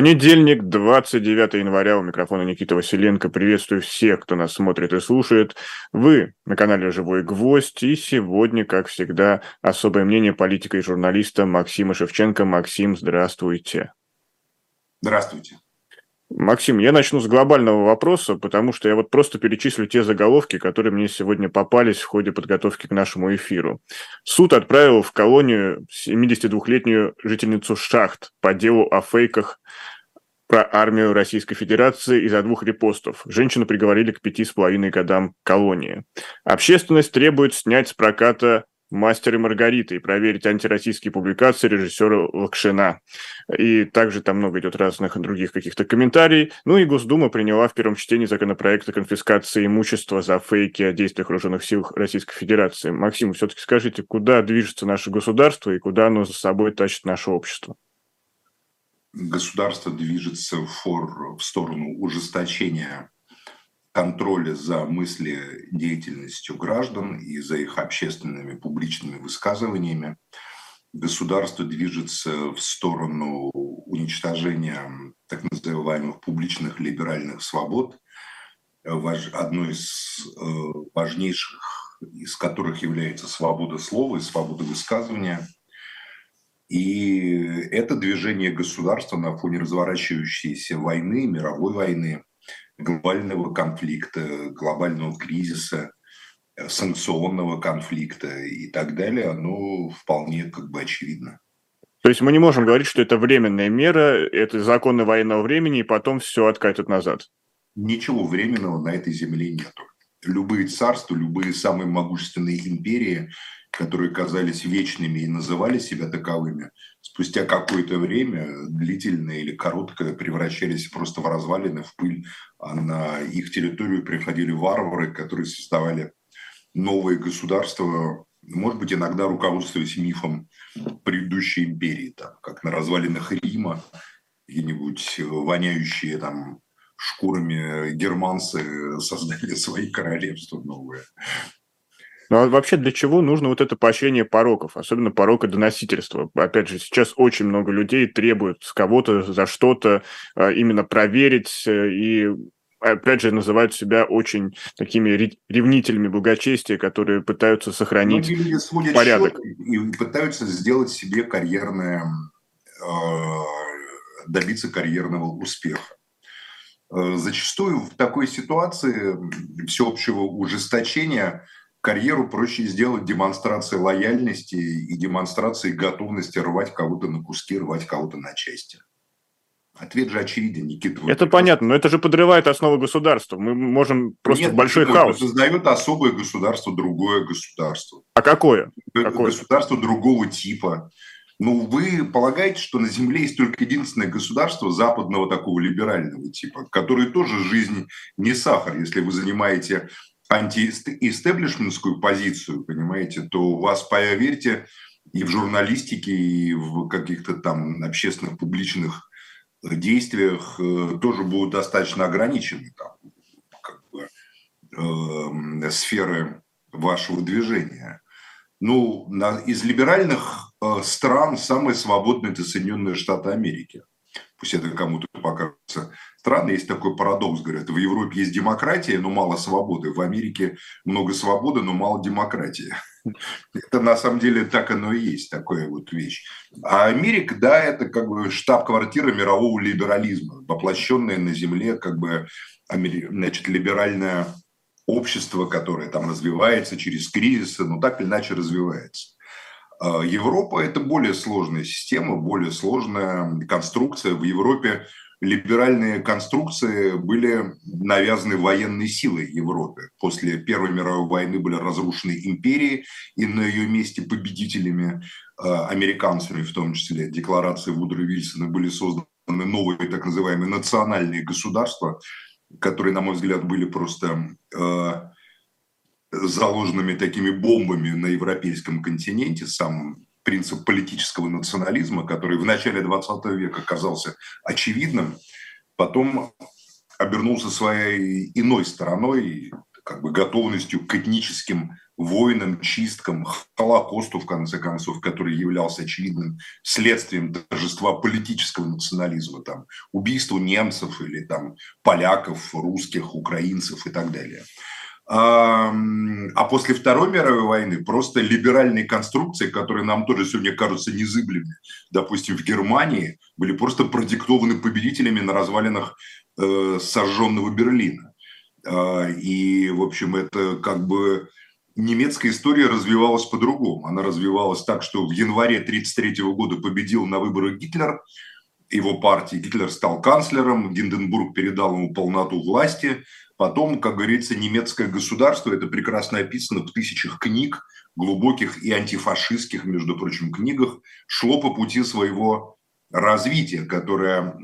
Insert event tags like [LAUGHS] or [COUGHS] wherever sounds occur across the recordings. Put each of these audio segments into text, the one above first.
Понедельник, 29 января, у микрофона Никита Василенко. Приветствую всех, кто нас смотрит и слушает. Вы на канале «Живой гвоздь». И сегодня, как всегда, особое мнение политика и журналиста Максима Шевченко. Максим, здравствуйте. Здравствуйте. Максим, я начну с глобального вопроса, потому что я вот просто перечислю те заголовки, которые мне сегодня попались в ходе подготовки к нашему эфиру. Суд отправил в колонию 72-летнюю жительницу Шахт по делу о фейках про армию Российской Федерации из-за двух репостов. Женщину приговорили к пяти с половиной годам колонии. Общественность требует снять с проката «Мастер и Маргарита» и проверить антироссийские публикации режиссера Лакшина. И также там много идет разных других каких-то комментариев. Ну и Госдума приняла в первом чтении законопроект о конфискации имущества за фейки о действиях вооруженных сил Российской Федерации. Максим, все-таки скажите, куда движется наше государство и куда оно за собой тащит наше общество? Государство движется в, фор, в сторону ужесточения контроля за мысли деятельностью граждан и за их общественными публичными высказываниями. Государство движется в сторону уничтожения так называемых публичных либеральных свобод, одной из э, важнейших из которых является свобода слова и свобода высказывания. И это движение государства на фоне разворачивающейся войны, мировой войны, глобального конфликта, глобального кризиса, э, санкционного конфликта и так далее, оно вполне как бы очевидно. То есть мы не можем говорить, что это временная мера, это законы военного времени, и потом все откатит назад. Ничего временного на этой земле нету. Любые царства, любые самые могущественные империи которые казались вечными и называли себя таковыми, спустя какое-то время, длительное или короткое, превращались просто в развалины, в пыль, а на их территорию приходили варвары, которые создавали новые государства, может быть, иногда руководствуясь мифом предыдущей империи, там, как на развалинах Рима, какие-нибудь воняющие там шкурами германцы [LAUGHS] создали свои королевства новые. Ну а вообще для чего нужно вот это поощрение пороков, особенно порока доносительства? Опять же, сейчас очень много людей требуют с кого-то за что-то а, именно проверить э, и опять же, называют себя очень такими ревнителями благочестия, которые пытаются сохранить порядок. И пытаются сделать себе карьерное, а, добиться карьерного успеха. Э, зачастую в такой ситуации всеобщего ужесточения – карьеру проще сделать демонстрацией лояльности и демонстрацией готовности рвать кого-то на куски, рвать кого-то на части. Ответ же очевиден, Никита. Это понятно, но это же подрывает основы государства. Мы можем просто Нет, большой почему? хаос. Это создает особое государство, другое государство. А какое? какое? Государство другого типа. Ну, вы полагаете, что на Земле есть только единственное государство западного такого либерального типа, которое тоже жизнь не сахар. Если вы занимаете антиэстеблишментскую позицию, понимаете, то у вас, поверьте, и в журналистике, и в каких-то там общественных публичных действиях э, тоже будут достаточно ограничены там, как бы, э, сферы вашего движения. Ну, на, из либеральных э, стран самые свободные – это Соединенные Штаты Америки. Пусть это кому-то покажется странно, есть такой парадокс, говорят, в Европе есть демократия, но мало свободы, в Америке много свободы, но мало демократии. [LAUGHS] Это на самом деле так оно и есть, такая вот вещь. А Америка, да, это как бы штаб-квартира мирового либерализма, воплощенная на земле как бы значит, либеральное общество, которое там развивается через кризисы, но так или иначе развивается. А Европа – это более сложная система, более сложная конструкция. В Европе либеральные конструкции были навязаны военной силой Европе. После Первой мировой войны были разрушены империи, и на ее месте победителями, э, американцами в том числе, декларации Вудро Вильсона были созданы новые так называемые национальные государства, которые, на мой взгляд, были просто э, заложенными такими бомбами на европейском континенте, самым принцип политического национализма, который в начале 20 века казался очевидным, потом обернулся своей иной стороной, как бы готовностью к этническим войнам, чисткам, Холокосту, в конце концов, который являлся очевидным следствием торжества политического национализма, там, убийству немцев или там, поляков, русских, украинцев и так далее. А после Второй мировой войны просто либеральные конструкции, которые нам тоже сегодня кажутся незыблемыми, допустим, в Германии, были просто продиктованы победителями на развалинах э, сожженного Берлина. Э, и, в общем, это как бы немецкая история развивалась по-другому. Она развивалась так, что в январе 1933 года победил на выборах Гитлер, его партии. Гитлер стал канцлером, Гинденбург передал ему полноту власти. Потом, как говорится, немецкое государство, это прекрасно описано в тысячах книг, глубоких и антифашистских, между прочим, книгах, шло по пути своего развития, которое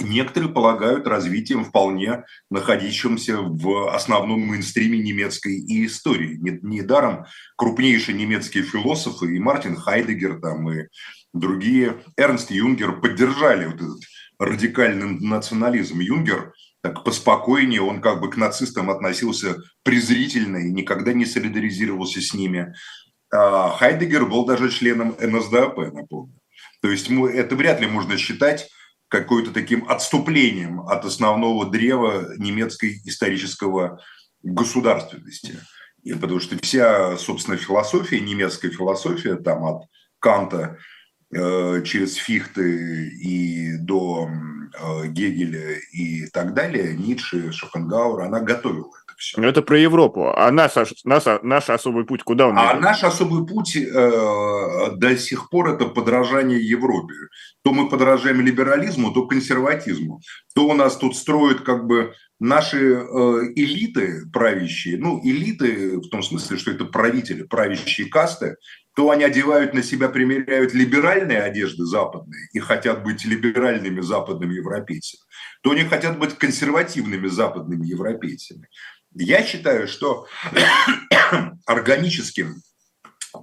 некоторые полагают развитием вполне находящимся в основном мейнстриме немецкой и истории. Недаром крупнейшие немецкие философы, и Мартин Хайдегер, там, и другие, Эрнст Юнгер поддержали вот этот радикальный национализм. Юнгер так поспокойнее, он как бы к нацистам относился презрительно и никогда не солидаризировался с ними. А Хайдегер был даже членом НСДАП, напомню. То есть это вряд ли можно считать какой-то таким отступлением от основного древа немецкой исторического государственности. И потому что вся, собственно, философия, немецкая философия, там от Канта через Фихты и до э, Гегеля и так далее, Ницше, Шопенгауэр, она готовила все. Но это про Европу. А наш, наш, наш особый путь куда он? А идет? наш особый путь э, до сих пор это подражание Европе. То мы подражаем либерализму, то консерватизму. То у нас тут строят как бы наши э, элиты правящие, ну, элиты в том смысле, что это правители, правящие касты, то они одевают на себя, примеряют либеральные одежды западные и хотят быть либеральными западными европейцами, то они хотят быть консервативными западными европейцами. Я считаю, что [COUGHS] органическим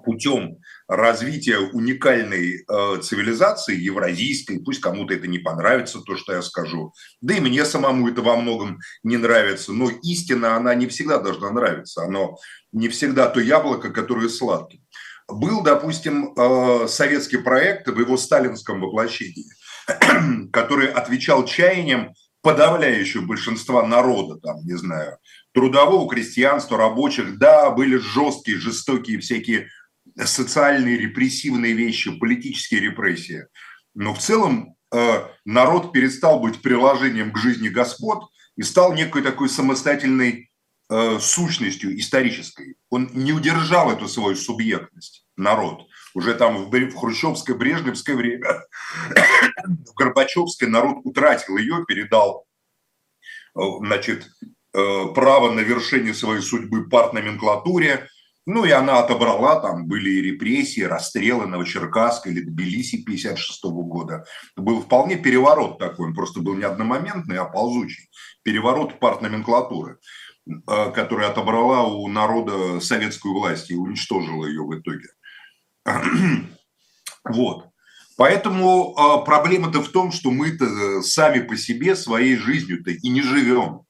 путем развития уникальной э, цивилизации, евразийской, пусть кому-то это не понравится, то, что я скажу, да и мне самому это во многом не нравится, но истина, она не всегда должна нравиться, оно не всегда то яблоко, которое сладкое. Был, допустим, э, советский проект в его сталинском воплощении, [CLEARS THROAT] который отвечал чаяниям подавляющего большинства народа, там, не знаю, трудового крестьянства, рабочих, да, были жесткие, жестокие всякие социальные репрессивные вещи, политические репрессии. Но в целом э, народ перестал быть приложением к жизни господ и стал некой такой самостоятельной э, сущностью исторической. Он не удержал эту свою субъектность, народ. Уже там в, хрущевское, брежневское время, [COUGHS] в Горбачевское народ утратил ее, передал э, значит, право на вершение своей судьбы партноменклатуре. Ну и она отобрала, там были и репрессии, расстрелы Новочеркасска или Тбилиси 56 года. Был вполне переворот такой, он просто был не одномоментный, а ползучий. Переворот партноменклатуры, э, которая отобрала у народа советскую власть и уничтожила ее в итоге. [CLEARS THROAT] Вот. Поэтому э, проблема-то в том, что мы-то сами по себе своей жизнью-то и не живем.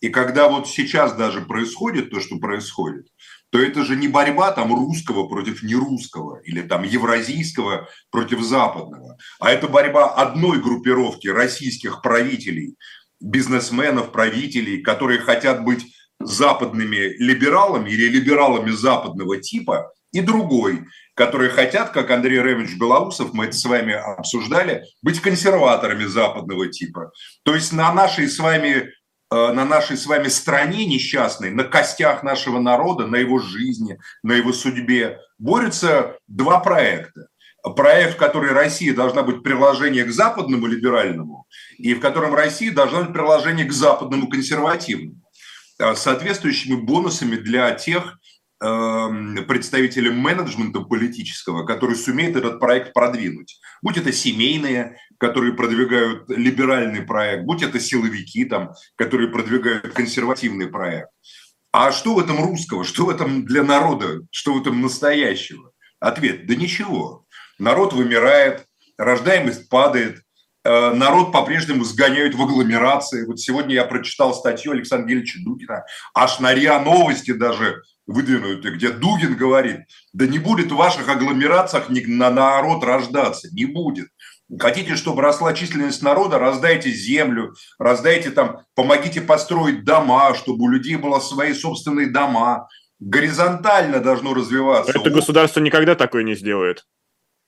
И когда вот сейчас даже происходит то, что происходит, то это же не борьба там русского против нерусского или там евразийского против западного, а это борьба одной группировки российских правителей, бизнесменов, правителей, которые хотят быть западными либералами или либералами западного типа, и другой, которые хотят, как Андрей Ремович Белоусов, мы это с вами обсуждали, быть консерваторами западного типа. То есть на нашей с вами на нашей с вами стране несчастной, на костях нашего народа, на его жизни, на его судьбе борются два проекта. Проект, в который Россия должна быть приложение к западному либеральному, и в котором Россия должна быть приложение к западному консервативному, э, соответствующими бонусами для тех Эм, представителям менеджмента политического, который сумеет этот проект продвинуть. Будь это семейные, которые продвигают либеральный проект, будь это силовики, там, которые продвигают консервативный проект. А что в этом русского, что в этом для народа, что в этом настоящего? Ответ – да ничего. Народ вымирает, рождаемость падает, Э, народ по-прежнему сгоняют в агломерации. Вот сегодня я прочитал статью Александра Гельевича Дугина, аж на РИА Новости даже выдвинутые, где Дугин говорит, да не будет в ваших агломерациях на народ рождаться, не будет. Хотите, чтобы росла численность народа, раздайте землю, раздайте там, помогите построить дома, чтобы у людей было свои собственные дома. Горизонтально должно развиваться. Это государство никогда такое не сделает.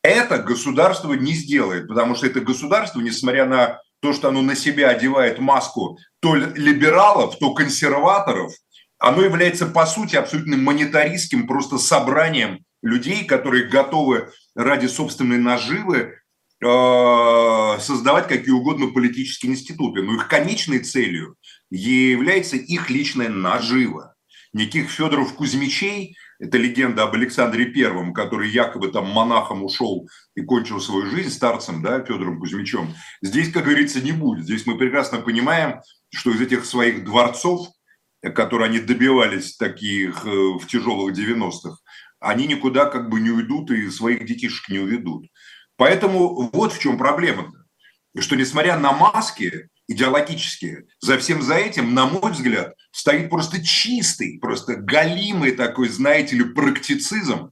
Это государство не сделает, потому что это государство, несмотря на то, что оно на себя одевает маску то либералов, то консерваторов, оно является, по сути, абсолютно монетаристским просто собранием людей, которые готовы ради собственной наживы создавать какие угодно политические институты. Но их конечной целью является их личная нажива. Никаких Федоров Кузьмичей это легенда об Александре Первом, который якобы там монахом ушел и кончил свою жизнь старцем, да, Федором Кузьмичем. Здесь, как говорится, не будет. Здесь мы прекрасно понимаем, что из этих своих дворцов, которые они добивались таких э, в тяжелых 90-х, они никуда как бы не уйдут и своих детишек не уведут. Поэтому вот в чем проблема-то. Что несмотря на маски, идеологические. За всем за этим, на мой взгляд, стоит просто чистый, просто галимый такой, знаете ли, практицизм,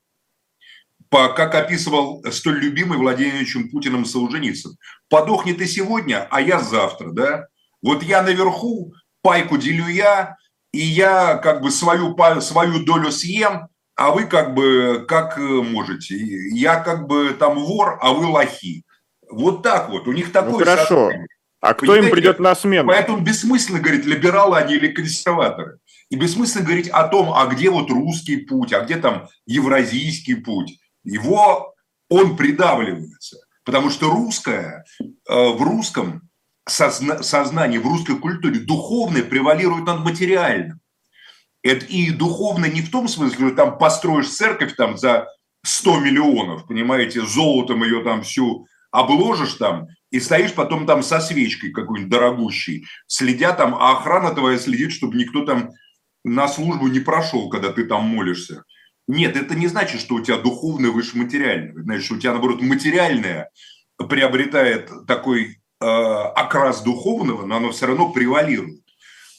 по, как описывал столь любимый Владимировичем Путиным Солженицын. Подохнет ты сегодня, а я завтра, да? Вот я наверху, пайку делю я, и я как бы свою, свою долю съем, а вы как бы как можете. Я как бы там вор, а вы лохи. Вот так вот. У них такой... Ну, хорошо. Сознание. А кто Понимаете? им придет на смену? Поэтому бессмысленно говорить, либералы они или консерваторы. И бессмысленно говорить о том, а где вот русский путь, а где там евразийский путь. Его, он придавливается. Потому что русское, э, в русском созна, сознании, в русской культуре духовное превалирует над материальным. Это и духовно не в том смысле, что там построишь церковь там за 100 миллионов, понимаете, золотом ее там всю обложишь там, и стоишь потом там со свечкой какой-нибудь дорогущей, следя там, а охрана твоя следит, чтобы никто там на службу не прошел, когда ты там молишься. Нет, это не значит, что у тебя духовное выше материального. Значит, что у тебя, наоборот, материальное приобретает такой э, окрас духовного, но оно все равно превалирует.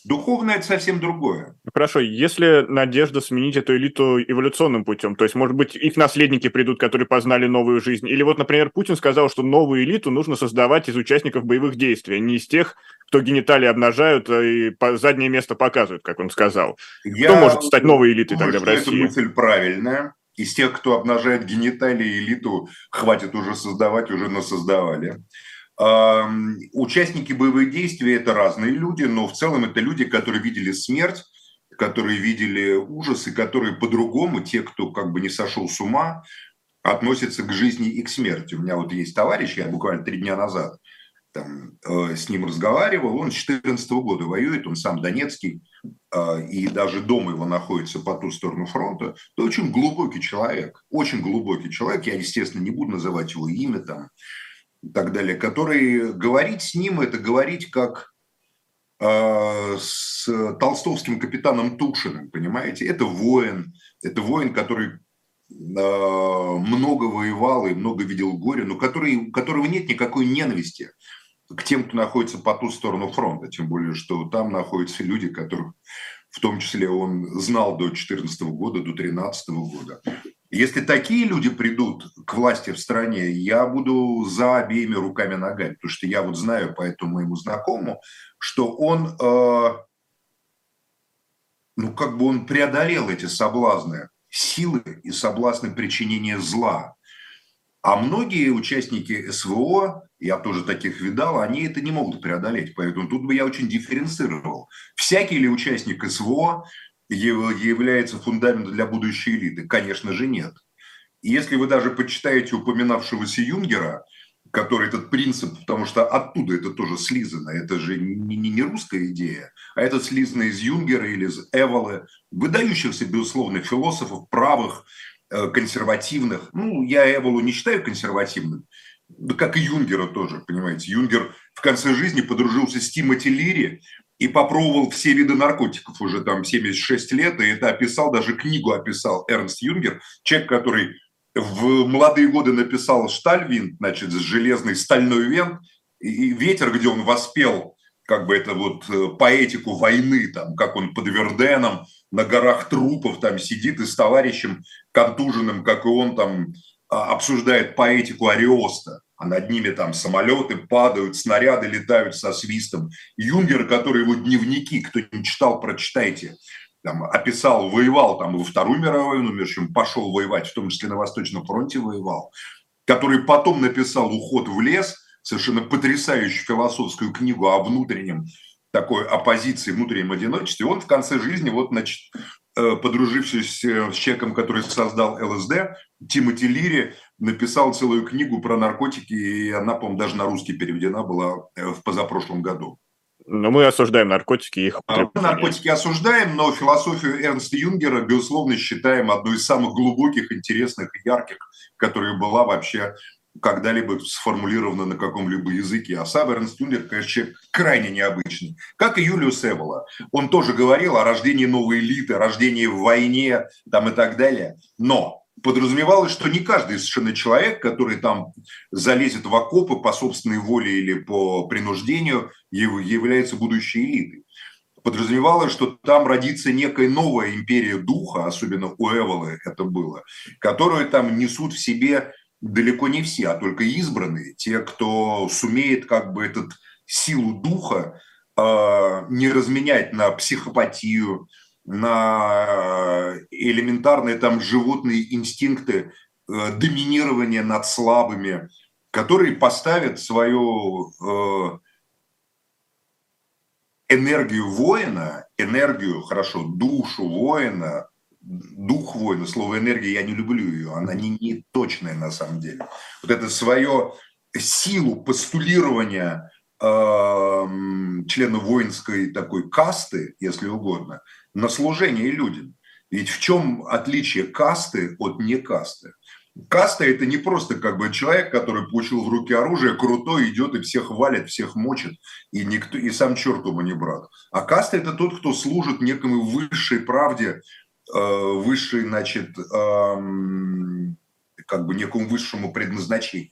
Духовное – это совсем другое. Хорошо, если надежда сменить эту элиту эволюционным путем, то есть, может быть, их наследники придут, которые познали новую жизнь, или вот, например, Путин сказал, что новую элиту нужно создавать из участников боевых действий, а не из тех, кто гениталии обнажают и заднее место показывают, как он сказал. Я кто может стать новой элитой думаю, тогда в России? Эта мысль правильная. Из тех, кто обнажает гениталии, элиту хватит уже создавать, уже насоздавали. Участники боевых действий – это разные люди, но в целом это люди, которые видели смерть, которые видели ужасы, которые по-другому, те, кто как бы не сошел с ума, относятся к жизни и к смерти. У меня вот есть товарищ, я буквально три дня назад там, э, с ним разговаривал, он с 14 года воюет, он сам донецкий, э, и даже дома его находится по ту сторону фронта. Это очень глубокий человек, очень глубокий человек, я, естественно, не буду называть его имя там, и так далее, который говорить с ним, это говорить как э, с толстовским капитаном Тушиным, понимаете? Это воин, это воин, который э, много воевал и много видел горя, но который, у которого нет никакой ненависти к тем, кто находится по ту сторону фронта, тем более, что там находятся люди, которых в том числе он знал до 2014 года, до 2013 года. Если такие люди придут к власти в стране, я буду за обеими руками ногами, потому что я вот знаю по этому моему знакомому, что он, э, ну как бы он преодолел эти соблазны, силы и соблазны причинения зла. А многие участники СВО, я тоже таких видал, они это не могут преодолеть. Поэтому тут бы я очень дифференцировал. Всякий ли участник СВО является фундаментом для будущей элиты? Конечно же нет. Если вы даже почитаете упоминавшегося Юнгера, который этот принцип, потому что оттуда это тоже слизано, это же не, не, не русская идея, а это слизано из Юнгера или из Эволы, выдающихся, безусловно, философов, правых, э, консервативных. Ну, я Эволу не считаю консервативным, как и Юнгера тоже, понимаете. Юнгер в конце жизни подружился с Тимоти Лири, и попробовал все виды наркотиков уже там 76 лет, и это описал, даже книгу описал Эрнст Юнгер, человек, который в молодые годы написал «Штальвин», значит, железный стальной вент, и ветер, где он воспел как бы это вот э, поэтику войны, там, как он под Верденом на горах трупов там сидит и с товарищем контуженным, как и он там а, обсуждает поэтику Ариоста, а над ними там самолеты падают, снаряды летают со свистом. Юнгер, который его дневники, кто не читал, прочитайте, там, описал, воевал там во Вторую мировую войну, между чем пошел воевать, в том числе на Восточном фронте воевал, который потом написал «Уход в лес», совершенно потрясающую философскую книгу о внутреннем такой оппозиции, внутреннем одиночестве. Он в конце жизни, вот, значит, э, подружившись с человеком, который создал ЛСД, Тимоти Лири, написал целую книгу про наркотики, и она, по-моему, даже на русский переведена была э, в позапрошлом году. Но мы осуждаем наркотики и их Мы наркотики осуждаем, но философию Эрнста Юнгера, безусловно, считаем одной из самых глубоких, интересных и ярких, которая была вообще когда-либо сформулировано на каком-либо языке. А сам Эрнст Юнгер, конечно, человек крайне необычный. Как и Юлиус Эвола. Он тоже говорил о рождении новой элиты, рождении в войне там, и так далее. Но подразумевалось, что не каждый совершенно человек, который там залезет в окопы по собственной воле или по принуждению, является будущей элитой. Подразумевалось, что там родится некая новая империя духа, особенно у Эволы это было, которую там несут в себе далеко не все, а только избранные, те, кто сумеет как бы этот силу духа э, не разменять на психопатию, на элементарные там животные инстинкты э, доминирования над слабыми, которые поставят свою э, энергию воина, энергию, хорошо, душу воина дух воина, слово энергия, я не люблю ее, она не, не точная на самом деле. Вот это свое силу постулирования э, члена воинской такой касты, если угодно, на служение людям. Ведь в чем отличие касты от не касты? Каста – это не просто как бы человек, который получил в руки оружие, крутой, идет и всех валит, всех мочит, и, никто, и сам черт ему не брат. А каста – это тот, кто служит некому высшей правде, Э, высшей, значит, как бы некому высшему предназначению.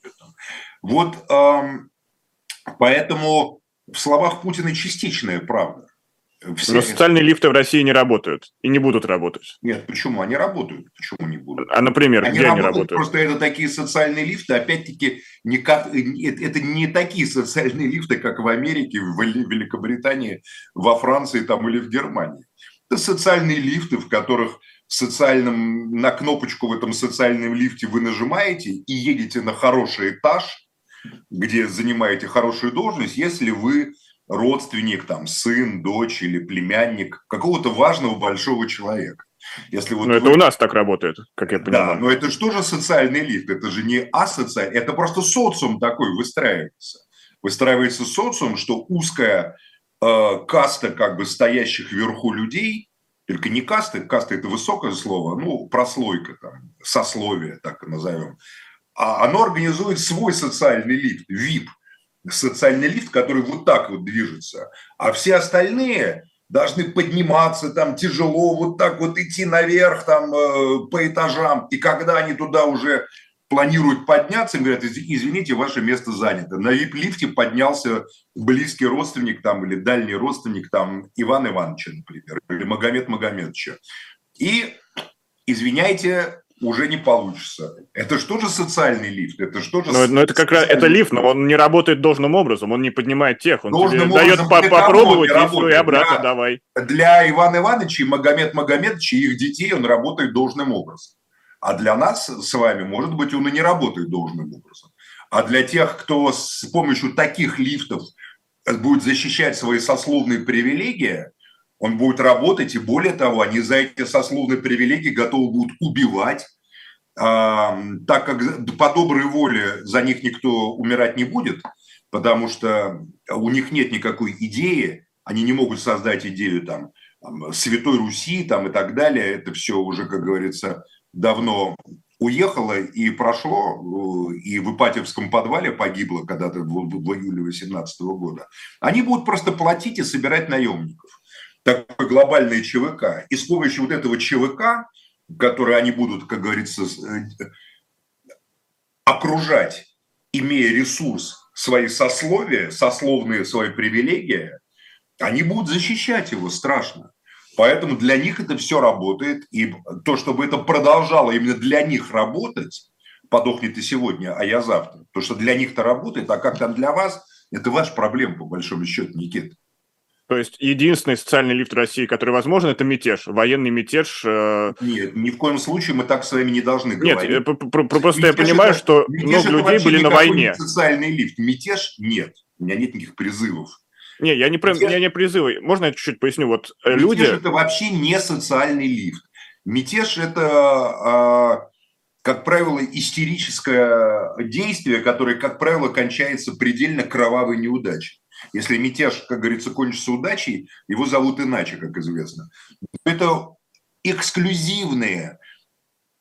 Вот поэтому в словах Путина частичная правда. Все... Но социальные лифты в России не работают и не будут работать. Нет, почему? Они работают. Почему не будут? А, например, они где работают, они работают? Просто это такие социальные лифты, опять-таки, не как, это не такие социальные лифты, как в Америке, в Великобритании, во Франции там, или в Германии. Это социальные лифты, в которых социальном, на кнопочку в этом социальном лифте вы нажимаете и едете на хороший этаж, где занимаете хорошую должность, если вы родственник, там, сын, дочь или племянник какого-то важного большого человека. Если вот но вы... это у нас так работает, как я понимаю. Да, но это же тоже социальный лифт, это же не асоциальный, это просто социум такой выстраивается. Выстраивается социум, что узкая Э, каста как бы стоящих вверху людей, только не каста, каста это высокое слово, ну, прослойка, там, сословие, так назовем, а оно организует свой социальный лифт, ВИП, социальный лифт, который вот так вот движется, а все остальные должны подниматься там тяжело, вот так вот идти наверх там э, по этажам, и когда они туда уже планируют подняться, им говорят, извините, ваше место занято. На вип-лифте поднялся близкий родственник там или дальний родственник там Иван Ивановича, например, или Магомед Магомедовича. И, извиняйте, уже не получится. Это что же социальный лифт? Это что же? Но, но это как раз это лифт, но он не работает должным образом, он не поднимает тех, он должным тебе дает по попробовать и все, и обратно для, давай. Для Ивана Ивановича и Магомед Магомедовича и их детей он работает должным образом. А для нас с вами, может быть, он и не работает должным образом. А для тех, кто с помощью таких лифтов будет защищать свои сословные привилегии, он будет работать, и более того, они за эти сословные привилегии готовы будут убивать, а, так как по доброй воле за них никто умирать не будет, потому что у них нет никакой идеи, они не могут создать идею там, Святой Руси там, и так далее, это все уже, как говорится, давно уехало и прошло, и в Ипатьевском подвале погибло когда-то в, в июле 2018 года, они будут просто платить и собирать наемников. Такой глобальный ЧВК. И с помощью вот этого ЧВК, который они будут, как говорится, э, окружать, имея ресурс свои сословия, сословные свои привилегии, они будут защищать его страшно. Поэтому для них это все работает. И то, чтобы это продолжало именно для них работать, подохнет и сегодня, а я завтра. То, что для них-то работает, а как там для вас, это ваша проблема, по большому счету, Никита. То есть единственный социальный лифт России, который возможен, это мятеж, военный мятеж. Э... Нет, ни в коем случае мы так с вами не должны говорить. Нет, просто мятеж я понимаю, это, что много людей были на войне. социальный лифт. Мятеж нет. У меня нет никаких призывов. Не, я не, про, мятеж... я не призывы. Можно я чуть-чуть поясню? Вот э, мятеж люди... это вообще не социальный лифт. Мятеж это, а, как правило, истерическое действие, которое, как правило, кончается предельно кровавой неудачей. Если мятеж, как говорится, кончится удачей, его зовут иначе, как известно. Это эксклюзивные,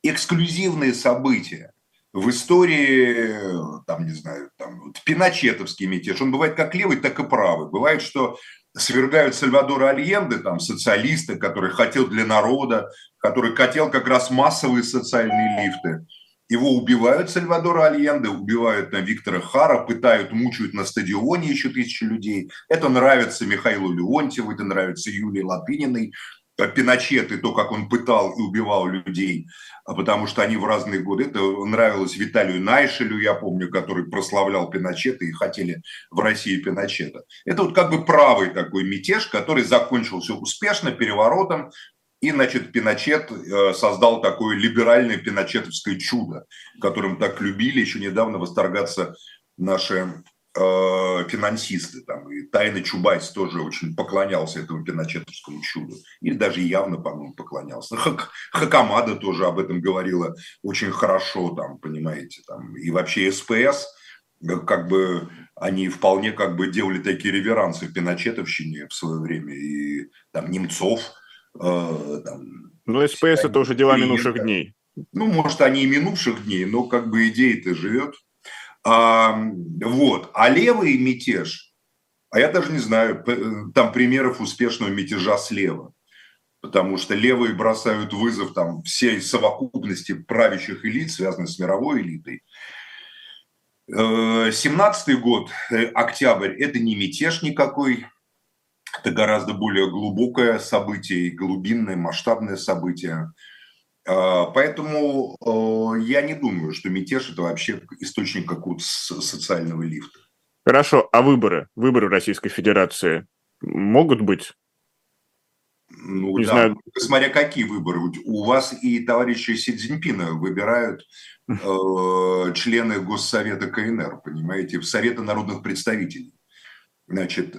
эксклюзивные события в истории, там, не знаю, там, вот, пиночетовский мятеж, он бывает как левый, так и правый. Бывает, что свергают Сальвадора Альенде, там, социалисты, который хотел для народа, который хотел как раз массовые социальные лифты. Его убивают Сальвадора Альенде, убивают на Виктора Хара, пытают, мучают на стадионе еще тысячи людей. Это нравится Михаилу Леонтьеву, это нравится Юлии Латыниной. Пиночет и то, как он пытал и убивал людей, а потому что они в разные годы. Это нравилось Виталию Найшелю, я помню, который прославлял Пиночета и хотели в России Пиночета. Это вот как бы правый такой мятеж, который закончился успешно переворотом, и, значит, Пиночет э, создал такое либеральное пиночетовское чудо, которым так любили еще недавно восторгаться наши э, финансисты. Там, и Тайна Чубайс тоже очень поклонялся этому пиночетовскому чуду. Или даже явно, по-моему, поклонялся. Хак, Хакамада тоже об этом говорила очень хорошо, там, понимаете. Там, и вообще СПС, э, как бы они вполне как бы делали такие реверансы в Пиночетовщине в свое время. И там Немцов – Э, там, ну, СПС это уже дела минувших дней. Ну, может, они и минувших дней, но как бы идея-то живет. А, вот. А левый мятеж, а я даже не знаю, там примеров успешного мятежа слева. Потому что левые бросают вызов там всей совокупности правящих элит, связанных с мировой элитой. 17 э, год, э, октябрь, это не мятеж никакой, это гораздо более глубокое событие, глубинное, масштабное событие. А, поэтому э, я не думаю, что мятеж – это вообще источник какого-то социального лифта. Хорошо, а выборы? Выборы Российской Федерации могут быть? Ну, не да, знаю. смотря какие выборы. У вас и товарищи Си Цзиньпина выбирают [LAUGHS] э, члены Госсовета КНР, понимаете, в Совета народных представителей значит,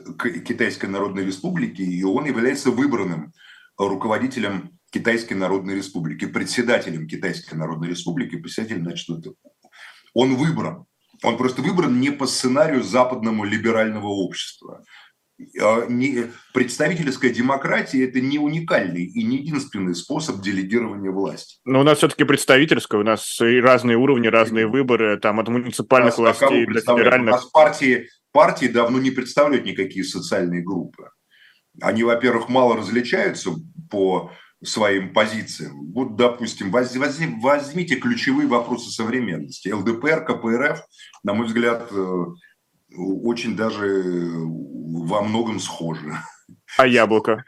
Китайской Народной Республики, и он является выбранным руководителем Китайской Народной Республики, председателем Китайской Народной Республики, председателем, значит, он выбран. Он просто выбран не по сценарию западному либерального общества. А представительская демократия – это не уникальный и не единственный способ делегирования власти. Но у нас все-таки представительская, у нас и разные уровни, разные выборы, там от муниципальных властей до федеральных. У нас партии партии давно не представляют никакие социальные группы. Они, во-первых, мало различаются по своим позициям. Вот, допустим, возьмите ключевые вопросы современности. ЛДПР, КПРФ, на мой взгляд, э, очень даже во многом схожи. А яблоко?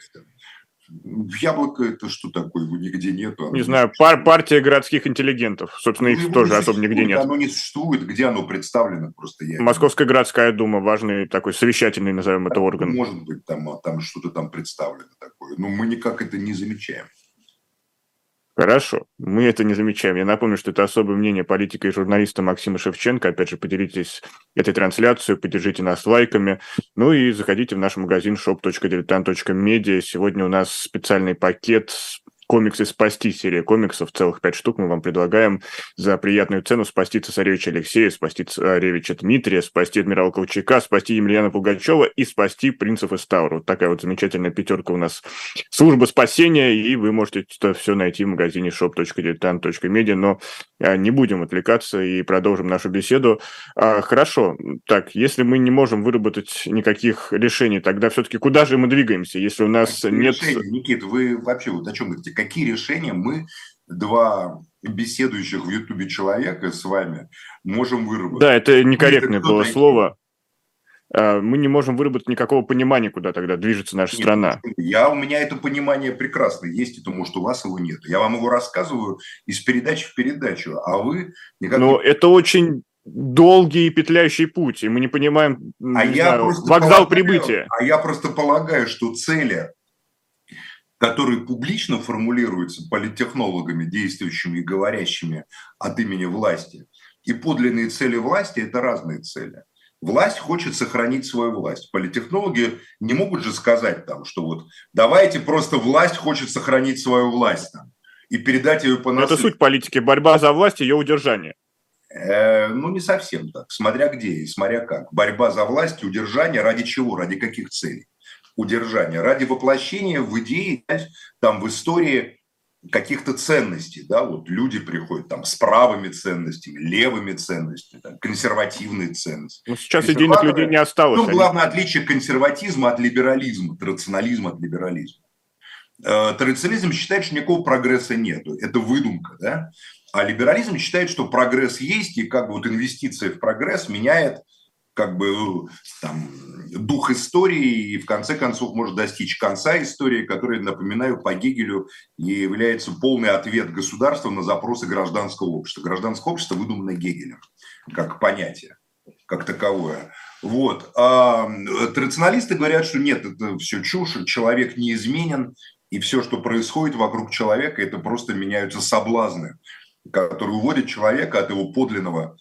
Яблоко это что такое? Его нигде нету. Не знаю, пар партия городских интеллигентов. Собственно, их ну, тоже особо нигде нет. Оно не существует. Где оно представлено? Просто я... Московская городская дума, важный такой совещательный, назовем это орган. Может быть, там, там что-то там представлено такое. Но мы никак это не замечаем. Хорошо, мы это не замечаем. Я напомню, что это особое мнение политика и журналиста Максима Шевченко. Опять же, поделитесь этой трансляцией, поддержите нас лайками. Ну и заходите в наш магазин shop.diletant.media. Сегодня у нас специальный пакет комиксы «Спасти», серия комиксов, целых пять штук мы вам предлагаем за приятную цену спасти цесаревича Алексея, спасти царевича Дмитрия, спасти адмирала Колчака, спасти Емельяна Пугачева и спасти принцев из Таура. Вот такая вот замечательная пятерка у нас служба спасения, и вы можете это все найти в магазине shop.diletant.media, но а, не будем отвлекаться и продолжим нашу беседу. А, хорошо, так, если мы не можем выработать никаких решений, тогда все-таки куда же мы двигаемся, если у нас нет... Решения, Никит, вы вообще вот о чем говорите? Какие решения мы, два беседующих в Ютубе человека с вами, можем выработать. Да, это некорректное было такие? слово. э, мы не можем выработать никакого понимания, куда тогда движется наша нет, страна. Я, у меня это понимание прекрасно есть, это может у вас его нет. Я вам его рассказываю из передачи в передачу, а вы... Никак... Но это очень долгий и петляющий путь, и мы не понимаем а не я знаю, вокзал полагаю, прибытия. А я просто полагаю, что цели, которые публично формулируются политтехнологами, действующими и говорящими от имени власти, и подлинные цели власти – это разные цели. Власть хочет сохранить свою власть. Политтехнологи не могут же сказать там, что вот давайте просто власть хочет сохранить свою власть там, и передать ее по наследству. Это суть политики, борьба за власть и ее удержание. Э, ну, не совсем так, смотря где и смотря как. Борьба за власть, удержание ради чего, ради каких целей? Удержание ради воплощения в идеи, там в истории каких-то ценностей, да, вот люди приходят там с правыми ценностями, левыми ценностями, там, консервативные ценности. Ну, сейчас идейных людей не осталось. Ну, главное отличие консерватизма от либерализма, традиционализма от либерализма. Э, традиционализм считает, что никакого прогресса нет, это выдумка, да, а либерализм считает, что прогресс есть, и как бы вот инвестиция в прогресс меняет как бы там, дух истории и в конце концов может достичь конца истории, которая, напоминаю, по Гегелю является полный ответ государства на запросы гражданского общества. Гражданское общество выдумано Гегелем как понятие, как таковое. Вот. А традиционалисты говорят, что нет, это все чушь, человек неизменен, и все, что происходит вокруг человека, это просто меняются соблазны который уводит человека от его подлинного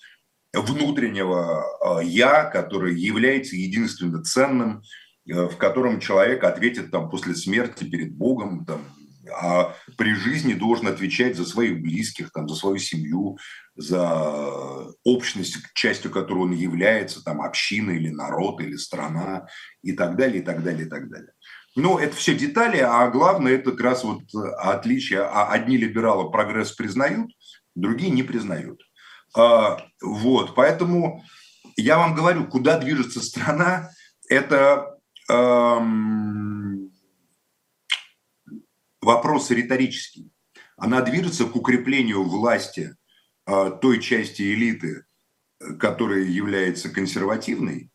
внутреннего а, «я», который является единственно ценным, э, в котором человек ответит там, после смерти перед Богом, там, а при жизни должен отвечать за своих близких, там, за свою семью, за общность, частью которой он является, там, община или народ, или страна, и так далее, и так далее, и так далее. Но это все детали, а главное это как раз вот отличие. А одни либералы прогресс признают, другие не признают. А, вот, поэтому я вам говорю, куда движется страна, это эм, вопрос риторический. Она движется к укреплению власти э, той части элиты, которая является консервативной.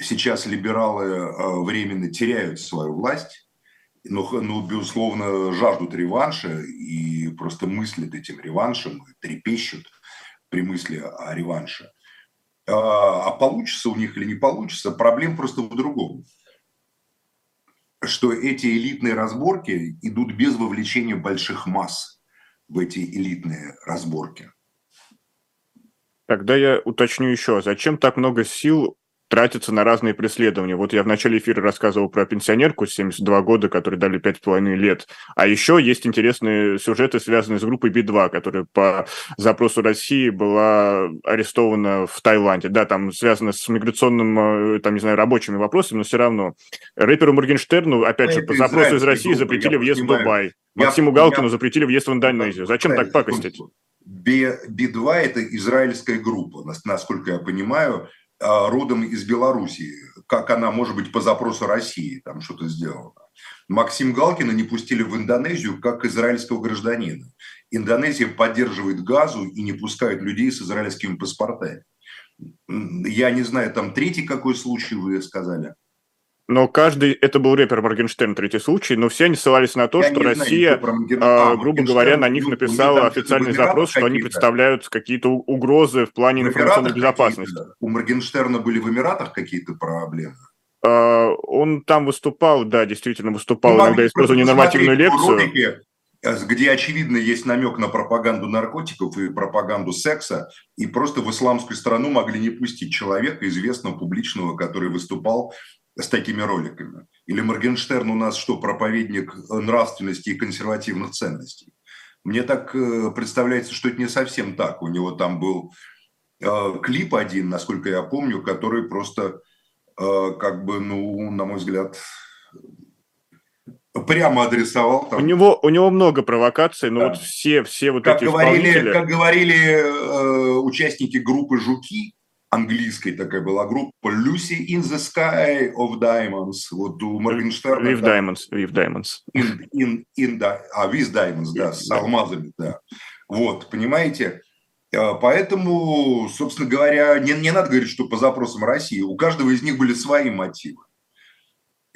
Сейчас либералы э, временно теряют свою власть, но, ну, безусловно, жаждут реванша и просто мыслят этим реваншем, трепещут при мысли о реванше. А, а получится у них или не получится, проблем просто в другом. Что эти элитные разборки идут без вовлечения больших масс в эти элитные разборки. Тогда я уточню еще, зачем так много сил тратится на разные преследования. Вот я в начале эфира рассказывал про пенсионерку 72 года, которой дали 5,5 лет. А еще есть интересные сюжеты, связанные с группой Би-2, которая по запросу России была арестована в Таиланде. Да, там связано с миграционным, э, там, не знаю, рабочими вопросами, но все равно. Рэперу Моргенштерну, опять же, по запросу из России запретили въезд в Дубай. Максиму Галкину запретили въезд в Индонезию. Зачем так пакостить? Би-2 – это израильская группа, насколько я понимаю, родом из Белоруссии, как она, может быть, по запросу России там что-то сделала. Максим Галкина не пустили в Индонезию как израильского гражданина. Индонезия поддерживает газу и не пускает людей с израильскими паспортами. Я не знаю, там третий какой случай вы сказали – но каждый, это был рэпер Моргенштерн, третий случай, но все они ссылались на то, Я что Россия, знаю, а, грубо говоря, на них написала официальный запрос, что они представляют какие-то угрозы в плане в информационной безопасности. У Моргенштерна были в Эмиратах какие-то проблемы? А, он там выступал, да, действительно выступал, ну, иногда используя ненормативную лекцию. Ролики, где, очевидно, есть намек на пропаганду наркотиков и пропаганду секса, и просто в исламскую страну могли не пустить человека, известного, публичного, который выступал с такими роликами? Или Моргенштерн у нас что, проповедник нравственности и консервативных ценностей? Мне так э, представляется, что это не совсем так. У него там был э, клип один, насколько я помню, который просто э, как бы, ну, на мой взгляд, прямо адресовал. Там. У него у него много провокаций, но да. вот все все вот как эти говорили, исполнители... как говорили э, участники группы Жуки, английской такая была группа Lucy in the Sky of Diamonds. Вот у Моргенштерна. With Diamonds. With Diamonds. In, in, in, а, With Diamonds, да, с алмазами, да. Вот, понимаете? А, поэтому, собственно говоря, не, не надо говорить, что по запросам России. У каждого из них были свои мотивы.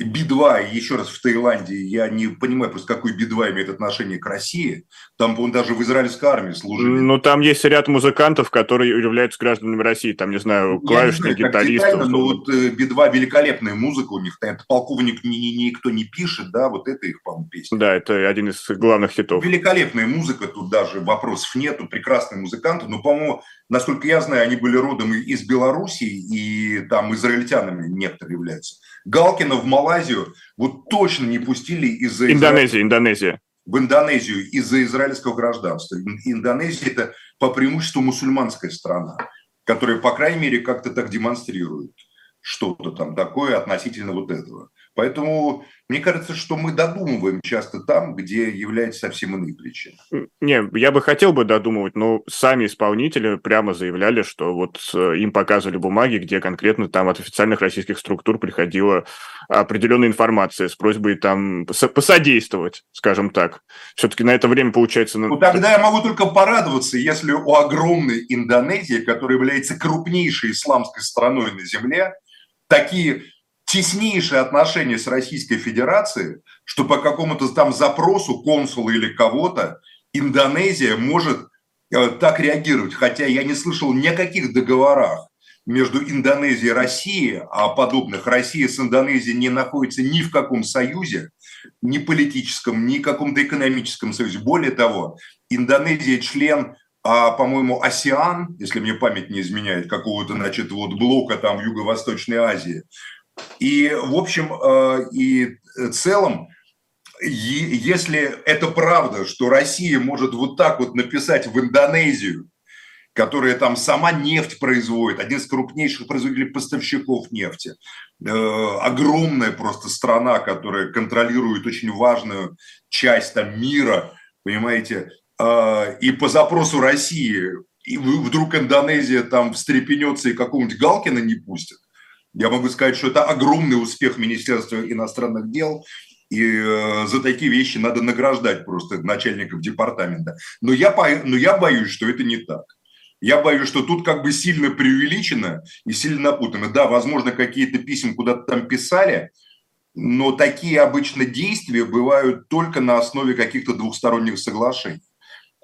Би-2, еще раз, в Таиланде, я не понимаю просто, какой Би-2 имеет отношение к России. Там, по-моему, даже в израильской армии служили. Ну, там есть ряд музыкантов, которые являются гражданами России. Там, не знаю, клавишных, гитаристов. Ну, вот э, Би-2 великолепная музыка у них. Это полковник ни, ни, никто не пишет, да, вот это их, по-моему, песня. Да, это один из главных хитов. Великолепная музыка, тут даже вопросов нету, прекрасные музыканты. Но, по-моему, насколько я знаю, они были родом из Белоруссии, и там израильтянами некоторые являются. Галкина в Малайзию вот точно не пустили из-за... Индонезия, Изра... Индонезия. В Индонезию из-за израильского гражданства. Индонезия – это по преимуществу мусульманская страна, которая, по крайней мере, как-то так демонстрирует что-то там такое относительно вот этого. Поэтому мне кажется, что мы додумываем часто там, где является совсем иные причины. Не, я бы хотел бы додумывать, но сами исполнители прямо заявляли, что вот э, им показывали бумаги, где конкретно там от официальных российских структур приходила определенная информация с просьбой там посодействовать, скажем так. Все-таки на это время получается... Ну, тогда я могу только порадоваться, если у огромной Индонезии, которая является крупнейшей исламской страной на Земле, такие теснейшие отношения с Российской Федерацией, что по какому-то там запросу консула или кого-то Индонезия может э, так реагировать. Хотя я не слышал ни о каких договорах между Индонезией и Россией, а подобных Россия с Индонезией не находится ни в каком союзе, ни политическом, ни каком-то экономическом союзе. Более того, Индонезия член а, по-моему, АСИАН, если мне память не изменяет, какого-то, значит, вот блока там в Юго-Восточной Азии. И, в общем э, и целом, если это правда, что Россия может вот так вот написать в Индонезию, которая там сама нефть производит, один из крупнейших производителей поставщиков нефти, э, огромная просто страна, которая контролирует очень важную часть там мира, понимаете, э, и по запросу России и вдруг Индонезия там встрепенется и какого-нибудь Галкина не пустит, я могу сказать, что это огромный успех Министерства иностранных дел, и э, за такие вещи надо награждать просто начальников департамента. Но я, но я боюсь, что это не так. Я боюсь, что тут как бы сильно преувеличено и сильно напутано. Да, возможно, какие-то письма куда-то там писали, но такие обычно действия бывают только на основе каких-то двухсторонних соглашений.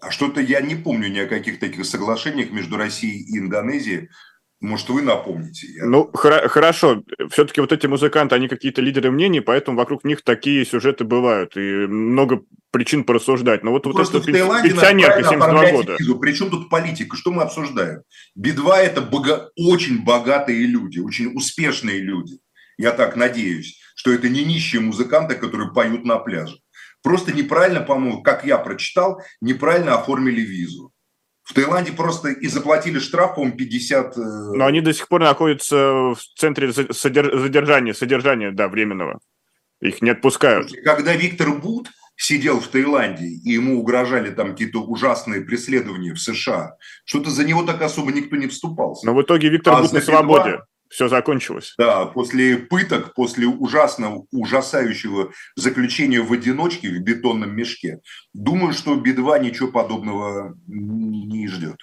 А что-то я не помню ни о каких таких соглашениях между Россией и Индонезией, может, вы напомните? Я... Ну, хра- хорошо. Все-таки вот эти музыканты, они какие-то лидеры мнений, поэтому вокруг них такие сюжеты бывают. И много причин порассуждать. Но вот, вот это пенсионерка 72 года. Визу. Причем тут политика? Что мы обсуждаем? Би-2 – это бога... очень богатые люди, очень успешные люди. Я так надеюсь, что это не нищие музыканты, которые поют на пляже. Просто неправильно, по-моему, как я прочитал, неправильно оформили визу. В Таиланде просто и заплатили штраф, по 50... Э, Но они до сих пор находятся в центре задержания, содержания, да, временного. Их не отпускают. Когда Виктор Бут сидел в Таиланде, и ему угрожали там какие-то ужасные преследования в США, что-то за него так особо никто не вступался. Но в итоге Виктор а Бут на свободе все закончилось. Да, после пыток, после ужасного, ужасающего заключения в одиночке в бетонном мешке, думаю, что Би-2 ничего подобного не ждет.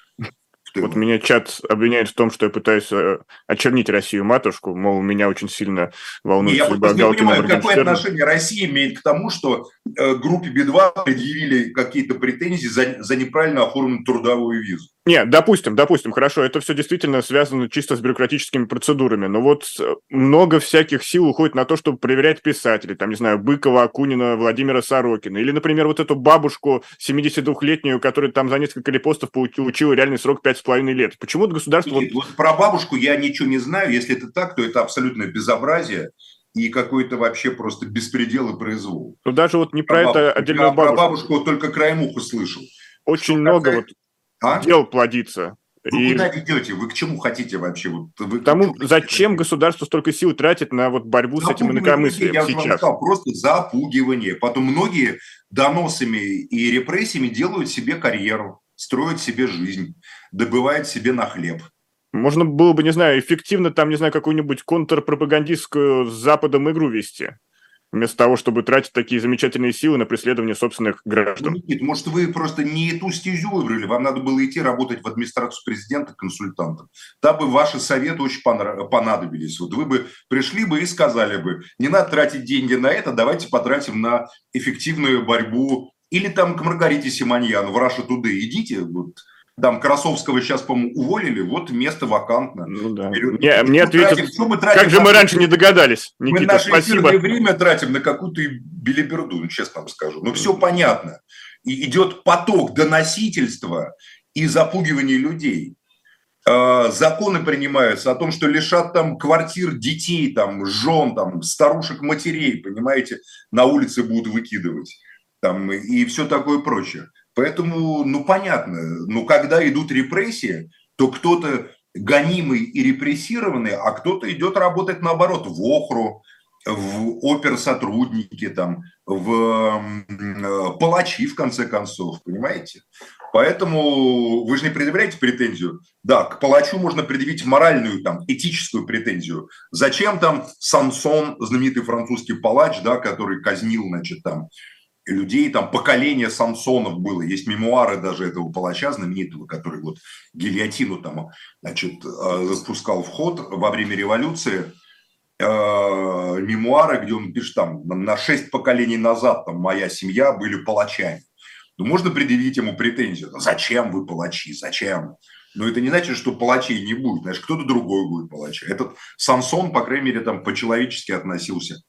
Вот меня чат обвиняет в том, что я пытаюсь э, очернить Россию-матушку, мол, меня очень сильно волнует Я судьба не понимаю, какое отношение Россия имеет к тому, что э, группе Би-2 предъявили какие-то претензии за, за неправильно оформленную трудовую визу. Нет, допустим, допустим, хорошо, это все действительно связано чисто с бюрократическими процедурами, но вот э, много всяких сил уходит на то, чтобы проверять писателей, там, не знаю, Быкова, Акунина, Владимира Сорокина, или, например, вот эту бабушку 72-летнюю, которая там за несколько репостов получила реальный срок 5,5 лет. Почему государство... Нет, вот про бабушку я ничего не знаю, если это так, то это абсолютное безобразие, и какой-то вообще просто беспредел и произвол. Ну, даже вот не про, про это отдельную бабушку. Про бабушку только краем уха слышал. Очень много вот а? дел плодится. Вы и... куда ведете? Вы к чему хотите вообще? Вот вы Тому, зачем хотите? государство столько сил тратит на вот борьбу с этим инакомыслием я сейчас? Вам сказал, просто запугивание. Потом многие доносами и репрессиями делают себе карьеру, строят себе жизнь, добывают себе на хлеб. Можно было бы, не знаю, эффективно там, не знаю, какую-нибудь контрпропагандистскую с Западом игру вести вместо того, чтобы тратить такие замечательные силы на преследование собственных граждан. Ну, Никит, может, вы просто не ту стезю выбрали, вам надо было идти работать в администрацию президента консультантом. Там бы ваши советы очень понадобились. Вот вы бы пришли бы и сказали бы, не надо тратить деньги на это, давайте потратим на эффективную борьбу. Или там к Маргарите Симоньян в Раша Туды идите, вот, там Красовского сейчас, по-моему, уволили, вот место вакантно. Ну да. Мне, мне ответят, тратим, что мы тратим как же мы раньше не догадались, Никита, Мы наше спасибо. время тратим на какую-то билиберду, ну, честно вам скажу. Но ну, все понятно. И идет поток доносительства и запугивания людей. А, законы принимаются о том, что лишат там квартир детей, там, жен, там, старушек, матерей, понимаете, на улице будут выкидывать. Там, и все такое прочее. Поэтому, ну, понятно, ну, когда идут репрессии, то кто-то гонимый и репрессированный, а кто-то идет работать наоборот в ОХРУ, в оперсотрудники, там, в э, палачи, в конце концов, понимаете? Поэтому вы же не предъявляете претензию. Да, к палачу можно предъявить моральную, там, этическую претензию. Зачем там Сансон, знаменитый французский палач, да, который казнил, значит, там, людей, там поколение Самсонов было, есть мемуары даже этого палача знаменитого, который вот гильотину там, значит, э, запускал в ход во время революции, э, мемуары, где он пишет там, на шесть поколений назад там моя семья были палачами. Ну, можно предъявить ему претензию, зачем вы палачи, зачем? Но это не значит, что палачей не будет, знаешь, кто-то другой будет палача. Этот Самсон, по крайней мере, там по-человечески относился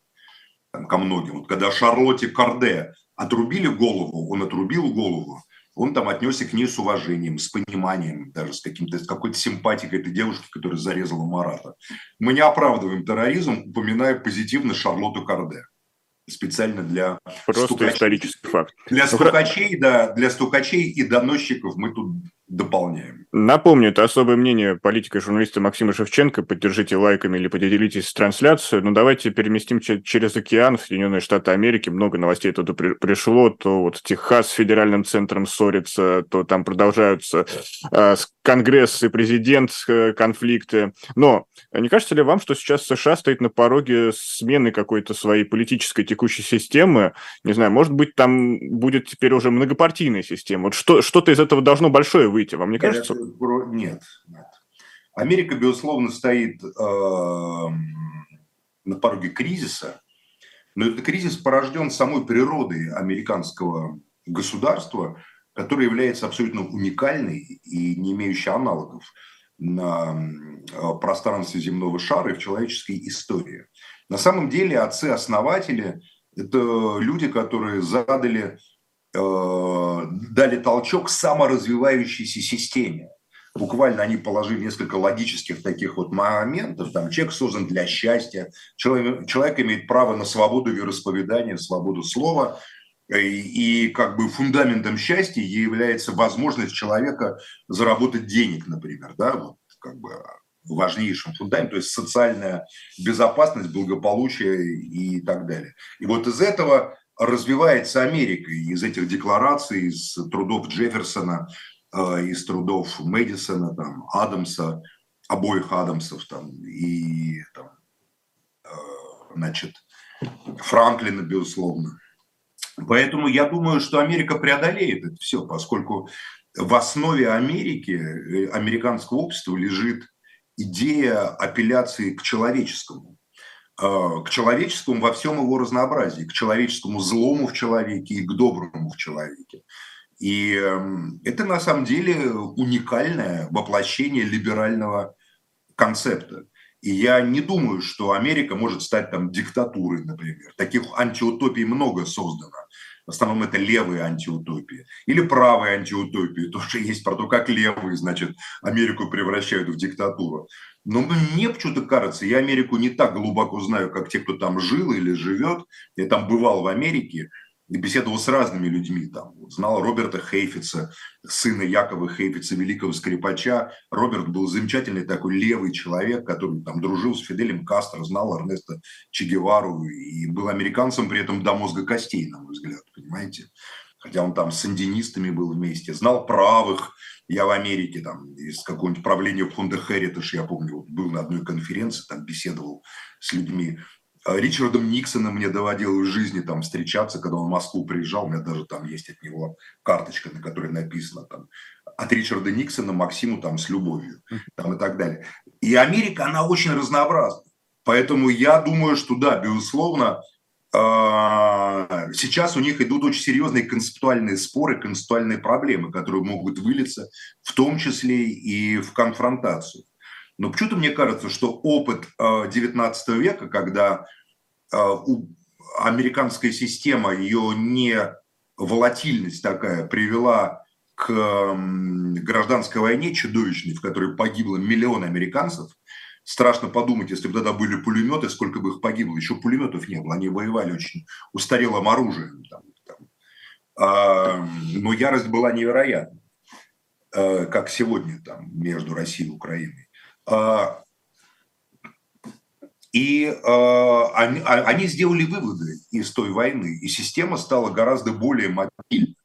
ко многим. Вот когда Шарлотте Карде отрубили голову, он отрубил голову, он там отнесся к ней с уважением, с пониманием, даже с, каким-то, с какой-то симпатией этой девушки, которая зарезала Марата. Мы не оправдываем терроризм, упоминая позитивно Шарлотту Карде. Специально для Просто стукачей. исторический факт. Для ну, стукачей, да, для стукачей и доносчиков мы тут дополняем. Напомню, это особое мнение политика и журналиста Максима Шевченко. Поддержите лайками или поделитесь трансляцией. Но давайте переместим через океан в Соединенные Штаты Америки. Много новостей туда при пришло. То вот Техас с федеральным центром ссорится, то там продолжаются э, Конгресс и президент э, конфликты. Но не кажется ли вам, что сейчас США стоит на пороге смены какой-то своей политической текущей системы? Не знаю, может быть, там будет теперь уже многопартийная система. Вот что, что-то из этого должно большое выйти, вам не кажется? Нет, нет. Америка, безусловно, стоит э, на пороге кризиса, но этот кризис порожден самой природой американского государства, которое является абсолютно уникальной и не имеющей аналогов на э, пространстве земного шара и в человеческой истории. На самом деле отцы-основатели – это люди, которые задали дали толчок саморазвивающейся системе. Буквально они положили несколько логических таких вот моментов. Там человек создан для счастья, человек, человек имеет право на свободу вероисповедания, свободу слова. И, и как бы фундаментом счастья является возможность человека заработать денег, например, да, вот как бы важнейшим фундаментом, то есть социальная безопасность, благополучие и так далее. И вот из этого развивается Америка из этих деклараций, из трудов Джефферсона, э, из трудов Мэдисона, там, Адамса, обоих Адамсов там, и там, э, значит, Франклина, безусловно. Поэтому я думаю, что Америка преодолеет это все, поскольку в основе Америки, э, американского общества лежит идея апелляции к человеческому. Э, к человеческому во всем его разнообразии, к человеческому злому в человеке и к доброму в человеке. И эм, это на самом деле уникальное воплощение либерального концепта. И я не думаю, что Америка может стать там диктатурой, например. Таких антиутопий много создано. В основном это левые антиутопии. Или правые антиутопии. [LAUGHS] Тоже есть про то, как левые, значит, Америку превращают в диктатуру. Но мне почему-то кажется, я Америку не так глубоко знаю, как те, кто там жил или живет. Я там бывал в Америке беседовал с разными людьми. Там. Знал Роберта Хейфица, сына Якова Хейфица, великого скрипача. Роберт был замечательный такой левый человек, который там дружил с Фиделем Кастро, знал Эрнеста Че Гевару и был американцем при этом до мозга костей, на мой взгляд, понимаете? Хотя он там с сандинистами был вместе, знал правых, я в Америке, там, из какого-нибудь правления фонда Heritage, я помню, был на одной конференции, там беседовал с людьми. Ричардом Никсоном мне доводилось в жизни там встречаться, когда он в Москву приезжал, у меня даже там есть от него карточка, на которой написано там от Ричарда Никсона Максиму там с любовью там, и так далее. И Америка, она очень разнообразна. Поэтому я думаю, что да, безусловно, а, сейчас у них идут очень серьезные концептуальные споры, концептуальные проблемы, которые могут вылиться в том числе и в конфронтацию. Но почему-то мне кажется, что опыт XIX а, века, когда а, американская система, ее не волатильность такая привела к гражданской войне чудовищной, в которой погибло миллион американцев, страшно подумать, если бы тогда были пулеметы, сколько бы их погибло. Еще пулеметов не было, они воевали очень устарелым оружием. Там, там. А, но ярость была невероятна, а, как сегодня там, между Россией и Украиной. А, и э, они, они сделали выводы из той войны, и система стала гораздо более мобильной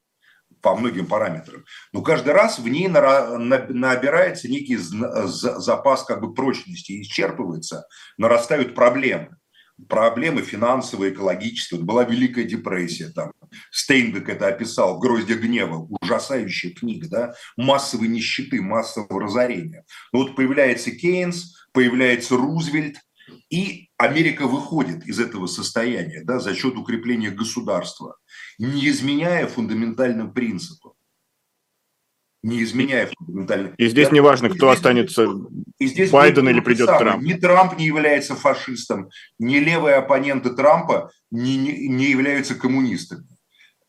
по многим параметрам. Но каждый раз в ней набирается некий запас как бы прочности, исчерпывается, нарастают проблемы. Проблемы финансовые, экологические. Вот была Великая депрессия, там Стейнбек это описал, «Гроздья гнева», ужасающая книга, да, массовой нищеты, массового разорения. Но вот появляется Кейнс, появляется Рузвельт, и Америка выходит из этого состояния да, за счет укрепления государства, не изменяя фундаментальным принципам. Не изменяя фундаментальным И здесь не важно, кто здесь, останется, и здесь Байден или придет самое. Трамп. Ни Трамп не является фашистом, ни левые оппоненты Трампа не, не, не являются коммунистами.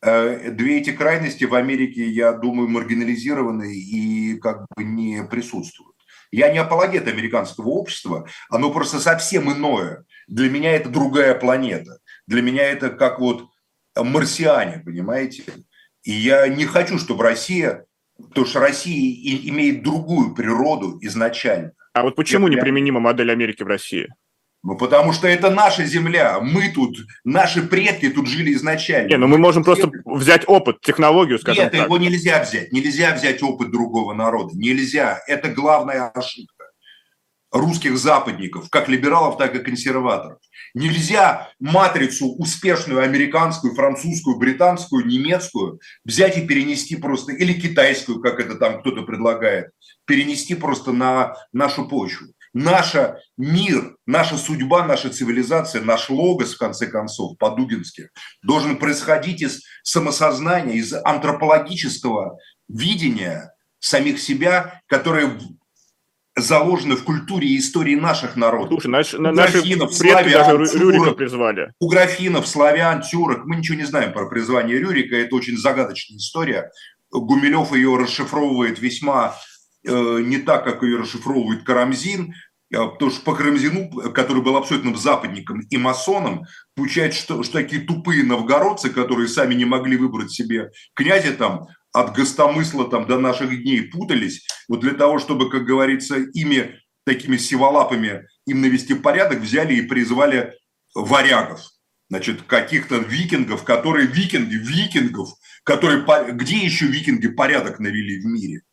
Э, две эти крайности в Америке, я думаю, маргинализированы и как бы не присутствуют. Я не апологет американского общества, оно просто совсем иное. Для меня это другая планета. Для меня это как вот марсиане, понимаете? И я не хочу, чтобы Россия, потому что Россия имеет другую природу изначально. А вот почему я неприменима модель Америки в России? Ну, потому что это наша земля. Мы тут, наши предки тут жили изначально. Не, ну мы можем просто взять опыт, технологию, скажем Нет, так. его нельзя взять. Нельзя взять опыт другого народа. Нельзя. Это главная ошибка русских западников, как либералов, так и консерваторов. Нельзя матрицу успешную американскую, французскую, британскую, немецкую взять и перенести просто, или китайскую, как это там кто-то предлагает, перенести просто на нашу почву наша мир, наша судьба, наша цивилизация, наш логос, в конце концов, по-дугински, должен происходить из самосознания, из антропологического видения самих себя, которое заложено в культуре и истории наших народов. Слушай, наш, наши предки славян, даже Рюрика тюрок, призвали. У графинов, славян, тюрок. Мы ничего не знаем про призвание Рюрика. Это очень загадочная история. Гумилев ее расшифровывает весьма Э, не так, как ее расшифровывает Карамзин, э, потому что по Карамзину, который был абсолютным западником и масоном, получается, что, что такие тупые новгородцы, которые сами не могли выбрать себе князя там, от гостомысла там до наших дней путались, вот для того, чтобы, как говорится, ими такими сиволапами им навести порядок, взяли и призвали варягов, значит, каких-то викингов, которые викинги, викингов, которые, где еще викинги порядок навели в мире –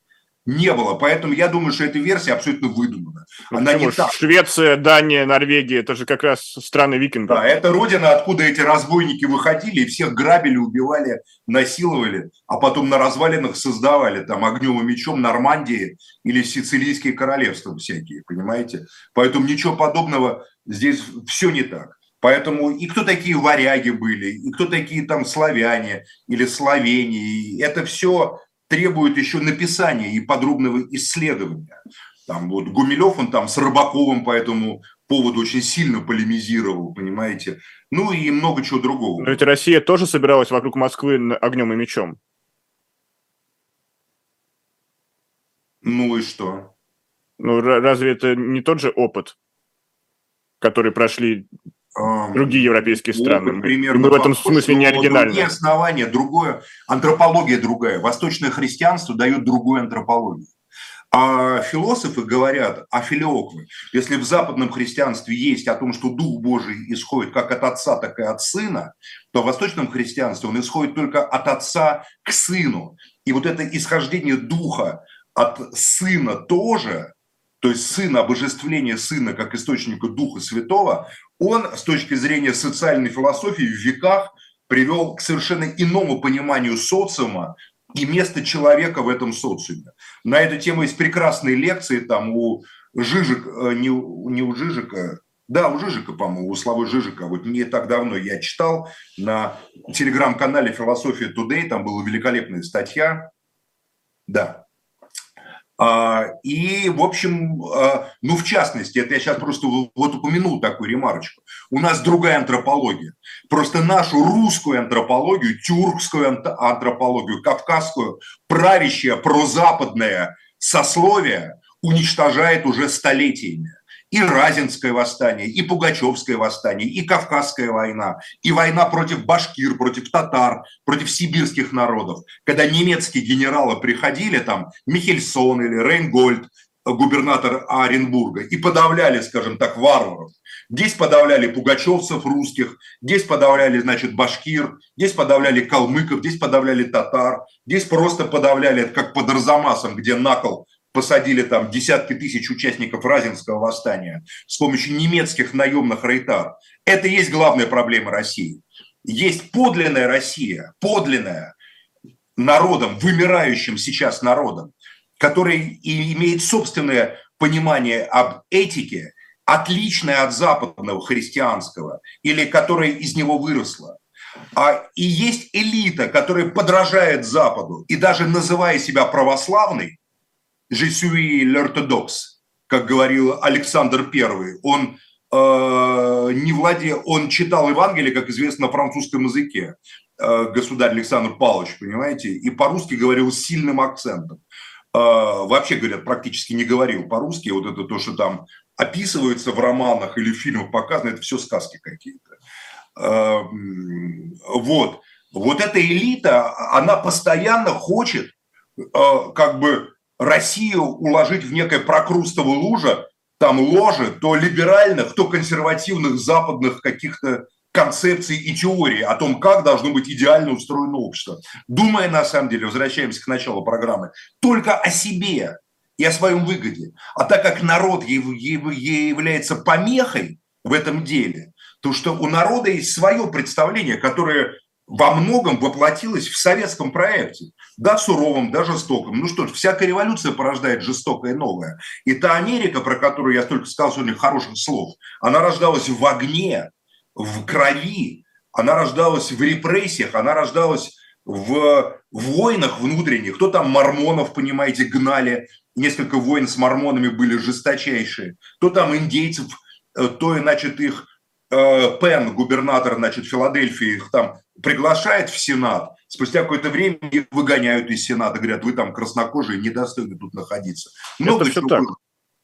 не было. Поэтому я думаю, что эта версия абсолютно выдумана. Ну, Она не так. Швеция, Дания, Норвегия, это же как раз страны викингов. Да, это родина, откуда эти разбойники выходили и всех грабили, убивали, насиловали, а потом на развалинах создавали там огнем и мечом Нормандии или Сицилийские королевства всякие, понимаете? Поэтому ничего подобного здесь все не так. Поэтому и кто такие варяги были, и кто такие там славяне или словении, это все требует еще написания и подробного исследования. Там вот Гумилев, он там с Рыбаковым по этому поводу очень сильно полемизировал, понимаете? Ну и много чего другого. Но ведь Россия тоже собиралась вокруг Москвы огнем и мечом. Ну и что? Ну разве это не тот же опыт, который прошли другие европейские страны. Опыт, примерно, мы в этом смысле не оригинальны. Другие основания, другое, антропология другая. Восточное христианство дает другую антропологию. А философы говорят, а филиоквы, если в западном христианстве есть о том, что Дух Божий исходит как от Отца, так и от Сына, то в восточном христианстве он исходит только от Отца к Сыну. И вот это исхождение Духа от Сына тоже то есть сын, обожествление сына как источника Духа Святого, он с точки зрения социальной философии в веках привел к совершенно иному пониманию социума и места человека в этом социуме. На эту тему есть прекрасные лекции там у Жижик, э, не, не у Жижика, да, у Жижика, по-моему, у Славы Жижика. Вот не так давно я читал на телеграм-канале «Философия Today», там была великолепная статья. Да, и, в общем, а, ну, в частности, это я сейчас просто вот упомянул такую ремарочку. У нас другая антропология. Просто нашу русскую антропологию, тюркскую антропологию, кавказскую, правящее прозападное сословие уничтожает уже столетиями и Разинское восстание, и Пугачевское восстание, и Кавказская война, и война против башкир, против татар, против сибирских народов. Когда немецкие генералы приходили, там Михельсон или Рейнгольд, губернатор Оренбурга, и подавляли, скажем так, варваров. Здесь подавляли пугачевцев русских, здесь подавляли, значит, башкир, здесь подавляли калмыков, здесь подавляли татар, здесь просто подавляли, как под Арзамасом, где накол посадили там десятки тысяч участников Разинского восстания с помощью немецких наемных рейтар. Это и есть главная проблема России. Есть подлинная Россия, подлинная народом, вымирающим сейчас народом, который и имеет собственное понимание об этике, отличное от западного христианского, или которое из него выросло. А, и есть элита, которая подражает Западу, и даже называя себя православной, «Je suis l'orthodoxe», как говорил Александр I. Он э, не владел, он читал Евангелие, как известно, на французском языке, э, государь Александр Павлович, понимаете, и по-русски говорил с сильным акцентом. Э, вообще, говорят, практически не говорил по-русски. Вот это то, что там описывается в романах или в фильмах показано, это все сказки какие-то. Э, вот. Вот эта элита, она постоянно хочет э, как бы Россию уложить в некое прокрустово лужа, там ложе, то либеральных, то консервативных западных каких-то концепций и теорий о том, как должно быть идеально устроено общество. Думая, на самом деле, возвращаемся к началу программы, только о себе и о своем выгоде. А так как народ является помехой в этом деле, то что у народа есть свое представление, которое во многом воплотилось в советском проекте. Да, суровым, да, жестоком. Ну что ж, всякая революция порождает жестокое новое. И та Америка, про которую я только сказал сегодня хороших слов, она рождалась в огне, в крови, она рождалась в репрессиях, она рождалась в войнах внутренних. Кто там мормонов, понимаете, гнали. Несколько войн с мормонами были жесточайшие. Кто там индейцев, э, то, значит, их Пен, губернатор, значит, Филадельфии, их там приглашает в Сенат, спустя какое-то время их выгоняют из Сената, говорят, вы там краснокожие, недостойны тут находиться. Много Это все так. Было.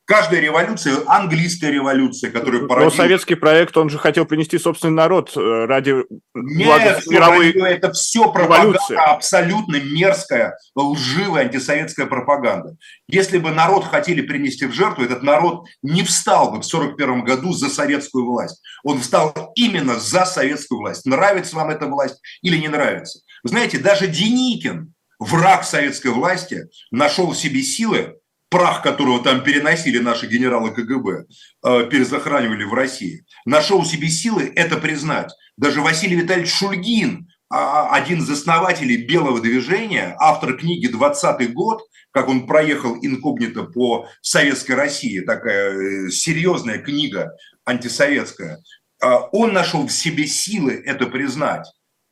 Каждая революция, английская революция, которая породила... Но советский проект, он же хотел принести собственный народ э, ради Нет, мировой это все пропаганда, революции. абсолютно мерзкая, лживая антисоветская пропаганда. Если бы народ хотели принести в жертву, этот народ не встал бы в 1941 году за советскую власть. Он встал именно за советскую власть. Нравится вам эта власть или не нравится. Вы знаете, даже Деникин, враг советской власти, нашел в себе силы прах которого там переносили наши генералы КГБ, э, перезахранивали в России, нашел себе силы это признать. Даже Василий Витальевич Шульгин, а, один из основателей белого движения, автор книги «20 год», как он проехал инкогнито по советской России, такая э, серьезная книга антисоветская, э, он нашел в себе силы это признать.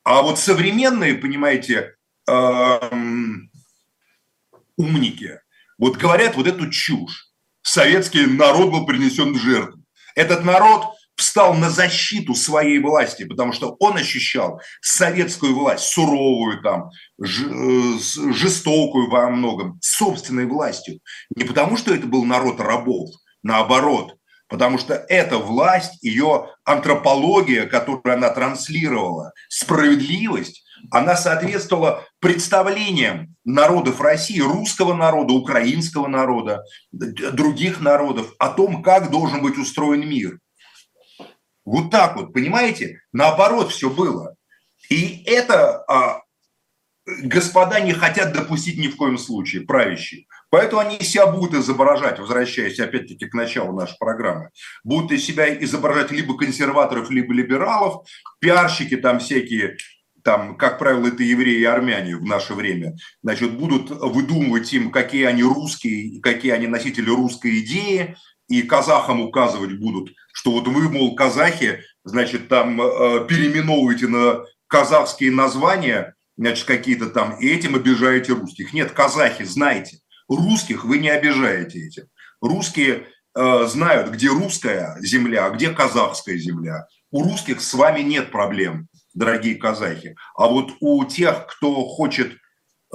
А вот современные, понимаете, умники, вот говорят вот эту чушь. Советский народ был принесен в жертву. Этот народ встал на защиту своей власти, потому что он ощущал советскую власть, суровую там, э, жестокую во многом, собственной властью. Не потому, что это был народ рабов, наоборот, потому что эта власть, ее антропология, которую она транслировала, справедливость, она соответствовала представлениям народов России, русского народа, украинского народа, других народов о том, как должен быть устроен мир. Вот так вот, понимаете? Наоборот все было. И это а, господа не хотят допустить ни в коем случае, правящие. Поэтому они себя будут изображать, возвращаясь опять-таки к началу нашей программы, будут из себя изображать либо консерваторов, либо либералов, пиарщики там всякие, там, как правило, это евреи и армяне в наше время, значит, будут выдумывать им, какие они русские, какие они носители русской идеи, и казахам указывать будут, что вот вы, мол, казахи, значит, там э, переименовываете на казахские названия, значит, какие-то там, и этим обижаете русских. Нет, казахи, знаете, русских вы не обижаете этим. Русские э, знают, где русская земля, а где казахская земля. У русских с вами нет проблем, дорогие казахи. А вот у тех, кто хочет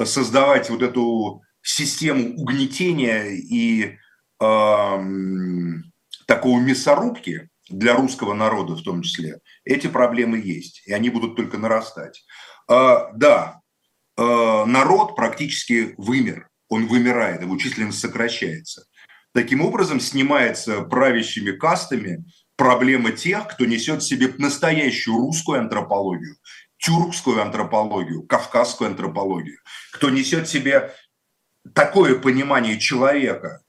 создавать вот эту систему угнетения и э, такого мясорубки для русского народа в том числе, эти проблемы есть, и они будут только нарастать. Э, да, э, народ практически вымер, он вымирает, его численность сокращается. Таким образом, снимается правящими кастами проблема тех, кто несет в себе настоящую русскую антропологию, тюркскую антропологию, кавказскую антропологию, кто несет в себе такое понимание человека,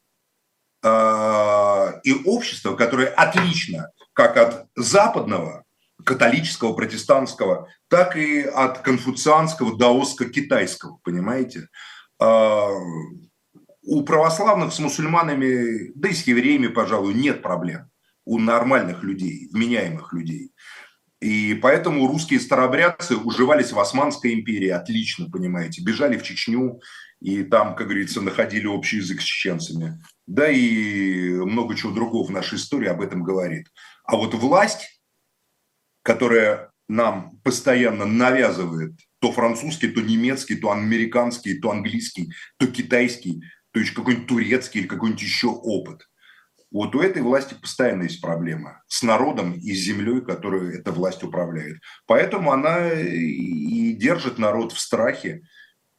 Э, и общество, которое отлично как от западного, католического, протестантского, так и от конфуцианского, даоско-китайского, понимаете? Э, у православных с мусульманами, да и с евреями, пожалуй, нет проблем. У нормальных людей, вменяемых людей. И поэтому русские старобрядцы уживались в Османской империи отлично, понимаете, бежали в Чечню и там, как говорится, находили общий язык с чеченцами. Да и много чего другого в нашей истории об этом говорит. А вот власть, которая нам постоянно навязывает то французский, то немецкий, то американский, то английский, то китайский, то еще какой-нибудь турецкий или какой-нибудь еще опыт. Вот у этой власти постоянно есть проблема с народом и с землей, которую эта власть управляет. Поэтому она и держит народ в страхе,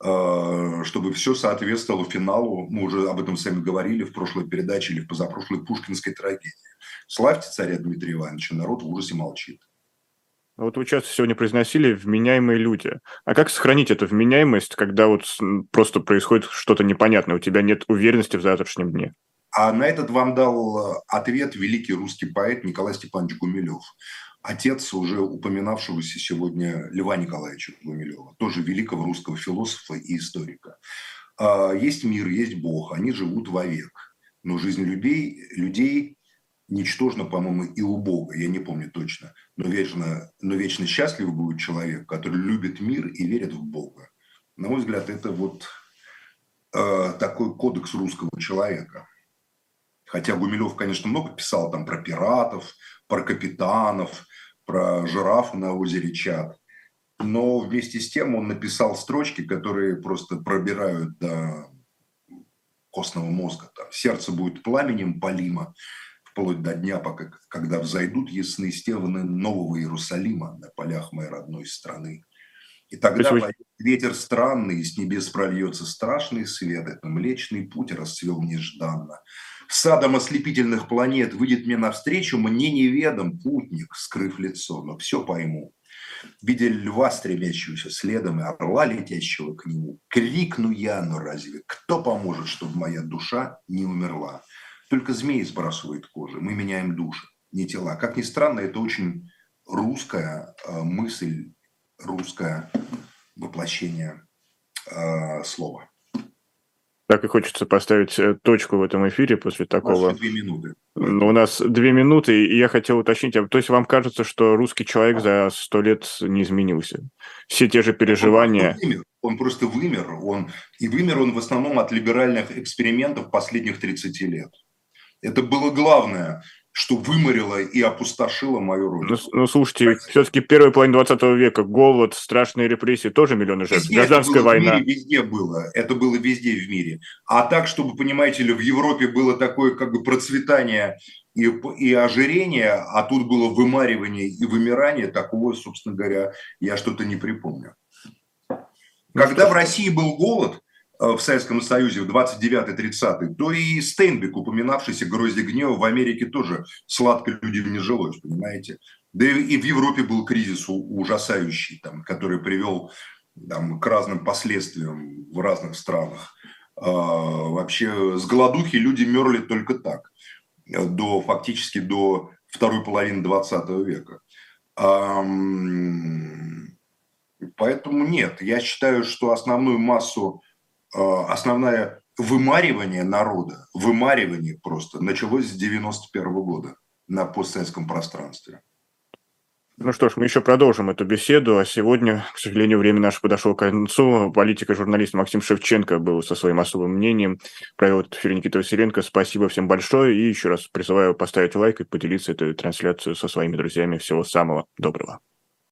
Э, чтобы все соответствовало финалу, мы уже об этом с вами говорили в прошлой передаче или в позапрошлой пушкинской трагедии. Славьте царя Дмитрия Ивановича, народ в ужасе молчит. А вот вы часто сегодня произносили «вменяемые люди». А как сохранить эту вменяемость, когда вот просто происходит что-то непонятное, у тебя нет уверенности в завтрашнем дне? А на этот вам дал э, ответ великий русский поэт Николай Степанович Гумилев отец уже упоминавшегося сегодня Льва Николаевича Гумилева, тоже великого русского философа и историка. А, есть мир, есть Бог, они живут вовек. Но жизнь людей, людей ничтожна, по-моему, и у Бога, я не помню точно. Но вечно, но вечно счастлив будет человек, который любит мир и верит в Бога. На мой взгляд, это вот э, такой кодекс русского человека. Хотя Гумилев, конечно, много писал там про пиратов, про капитанов, про жирафа на озере Чад. Но вместе с тем он написал строчки, которые просто пробирают до костного мозга. Там, Сердце будет пламенем полима, вплоть до дня, пока, когда взойдут ясные стены нового Иерусалима на полях моей родной страны. И тогда вы... ветер странный, и с небес прольется страшный свет, это млечный путь расцвел нежданно садом ослепительных планет выйдет мне навстречу, мне неведом путник, скрыв лицо, но все пойму. Видя льва, стремящегося следом, и орла, летящего к нему, крикну я, но разве кто поможет, чтобы моя душа не умерла? Только змеи сбрасывает кожи, мы меняем души, не тела. Как ни странно, это очень русская э, мысль, русское воплощение э, слова. Так и хочется поставить э, точку в этом эфире после такого. две минуты. Ну, у нас две минуты, и я хотел уточнить, а, то есть вам кажется, что русский человек за сто лет не изменился? Все те же переживания... Он, он, вымер, он просто вымер, он, и вымер он в основном от либеральных экспериментов последних 30 лет. Это было главное, что выморило и опустошило мою родину. Ну, ну слушайте, все-таки первая половина 20 века, голод, страшные репрессии, тоже миллионы жертв, везде гражданская война. Мире, везде было, это было везде в мире. А так, чтобы, понимаете ли, в Европе было такое как бы процветание и, и ожирение, а тут было вымаривание и вымирание, такого, собственно говоря, я что-то не припомню. Ну Когда в России был голод, в Советском Союзе в 29-30, то и Стейнбек, упоминавшийся грозди гнева, в Америке тоже сладко людям не жилось, понимаете. Да и в Европе был кризис ужасающий, там, который привел там, к разным последствиям в разных странах. Вообще с голодухи люди мерли только так, до, фактически до второй половины 20 века. Поэтому нет, я считаю, что основную массу, основное вымаривание народа, вымаривание просто началось с 91 года на постсоветском пространстве. Ну что ж, мы еще продолжим эту беседу, а сегодня, к сожалению, время наше подошло к концу. Политик и журналист Максим Шевченко был со своим особым мнением. Провел этот эфир Никита Василенко. Спасибо всем большое. И еще раз призываю поставить лайк и поделиться этой трансляцией со своими друзьями. Всего самого доброго.